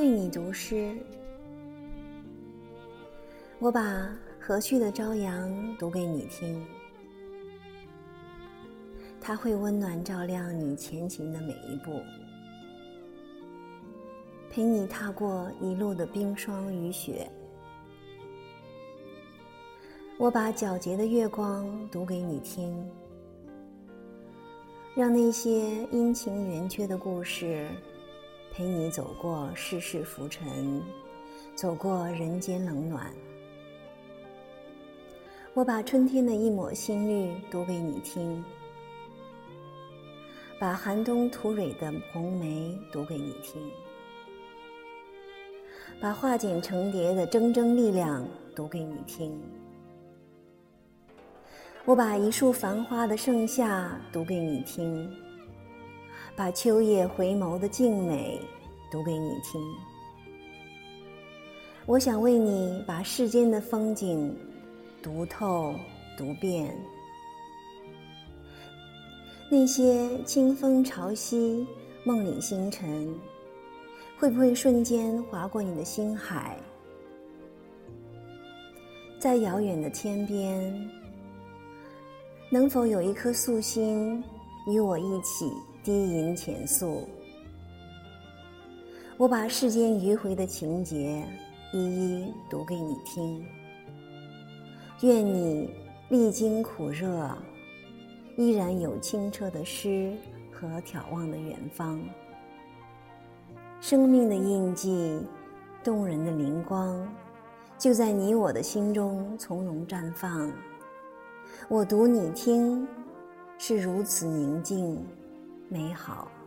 为你读诗。我把和煦的朝阳读给你听，它会温暖照亮你前行的每一步，陪你踏过一路的冰霜雨雪。我把皎洁的月光读给你听。让那些阴晴圆缺的故事，陪你走过世事浮沉，走过人间冷暖。我把春天的一抹新绿读给你听，把寒冬吐蕊的红梅读给你听，把化茧成蝶的铮铮力量读给你听。我把一树繁花的盛夏读给你听，把秋夜回眸的静美读给你听。我想为你把世间的风景读透、读遍。那些清风潮汐、梦里星辰，会不会瞬间划过你的心海？在遥远的天边。能否有一颗素心，与我一起低吟浅诉？我把世间迂回的情节一一读给你听。愿你历经苦热，依然有清澈的诗和眺望的远方。生命的印记，动人的灵光，就在你我的心中从容绽放。我读你听，是如此宁静、美好。